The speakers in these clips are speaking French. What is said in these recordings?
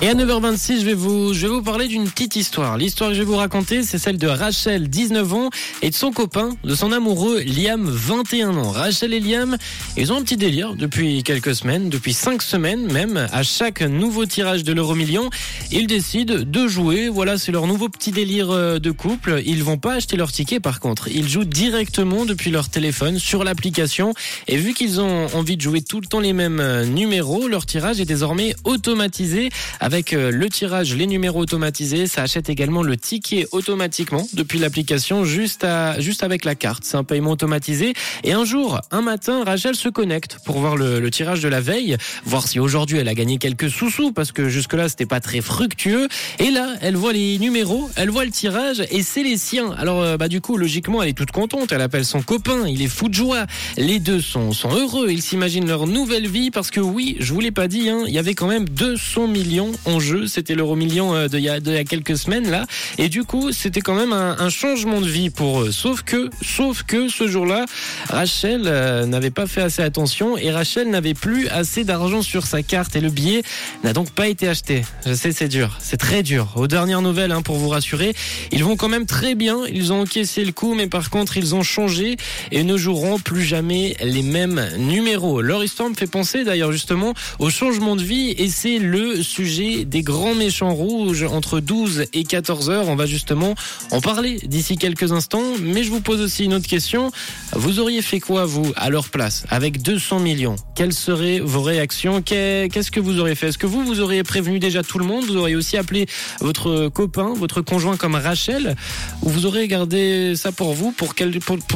Et à 9h26, je vais vous, je vais vous parler d'une petite histoire. L'histoire que je vais vous raconter, c'est celle de Rachel, 19 ans, et de son copain, de son amoureux, Liam, 21 ans. Rachel et Liam, ils ont un petit délire depuis quelques semaines, depuis 5 semaines même. À chaque nouveau tirage de l'euro million, ils décident de jouer. Voilà, c'est leur nouveau petit délire euh, de couple. Ils vont pas acheter leur ticket par contre. Ils jouent directement depuis leur téléphone sur l'application. Et vu qu'ils ont envie de jouer tout le temps les mêmes euh, numéros, leur tirage est désormais automatisé avec euh, le tirage, les numéros automatisés. Ça achète également le ticket automatiquement depuis l'application, juste à, juste avec la carte. C'est un paiement automatisé. Et un jour, un matin, Rachel se connecte pour voir le, le tirage de la veille, voir si aujourd'hui elle a gagné quelques sous-sous parce que jusque-là c'était pas très fructueux. Et là, elle voit les numéros, elle voit le tirage et c'est les siens. Alors, euh, bah du coup, logiquement, elle est toute contente. Elle appelle son copain, il est fou de joie. Les deux sont, sont heureux. Ils s'imaginent leur nouvelle vie parce que oui, je vous l'ai pas dit, hein, il y avait quand même 200 millions en jeu. C'était l'euro million euh, de il y, a, quelques semaines là. Et du coup, c'était quand même un, un changement de vie pour eux. Sauf que, sauf que ce jour-là, Rachel euh, n'avait pas fait assez attention et Rachel n'avait plus assez d'argent sur sa carte et le billet n'a donc pas été acheté. Je sais, c'est dur, c'est très dur. Aux dernières nouvelles, hein, pour vous rassurer, ils vont quand même très bien. Ils ont encaissé le coup, mais par contre, ils ont changé et ne joueront plus jamais les mêmes numéros. Leur histoire me fait penser d'ailleurs justement au changement de vie et c'est le sujet des grands méchants rouges entre 12 et 14 heures. On va justement en parler d'ici quelques instants, mais je vous pose aussi une autre question. Vous auriez fait quoi, vous, à leur place, avec 200 millions? Quelles seraient vos réactions? Qu'est- Qu'est-ce que vous auriez fait? Est-ce que vous, vous auriez prévenu déjà tout le monde? Vous auriez aussi appelé votre copain, votre conjoint comme Rachel? Ou vous aurez gardé ça pour vous pour-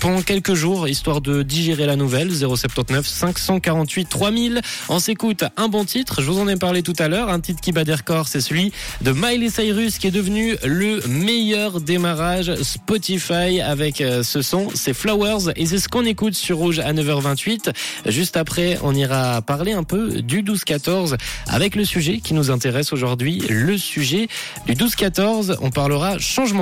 pendant quelques jours, histoire de digérer la nouvelle? 079 548 3000. On s'écoute un bon titre, je vous en ai parlé tout à l'heure, un titre qui des records, c'est celui de Miley Cyrus qui est devenu le meilleur démarrage Spotify avec euh, ce son, c'est Flowers et c'est ce qu'on écoute sur Rouge à 9h28. Juste après, on ira parler un peu du 12-14 avec le sujet qui nous intéresse aujourd'hui, le sujet du 12-14, on parlera changement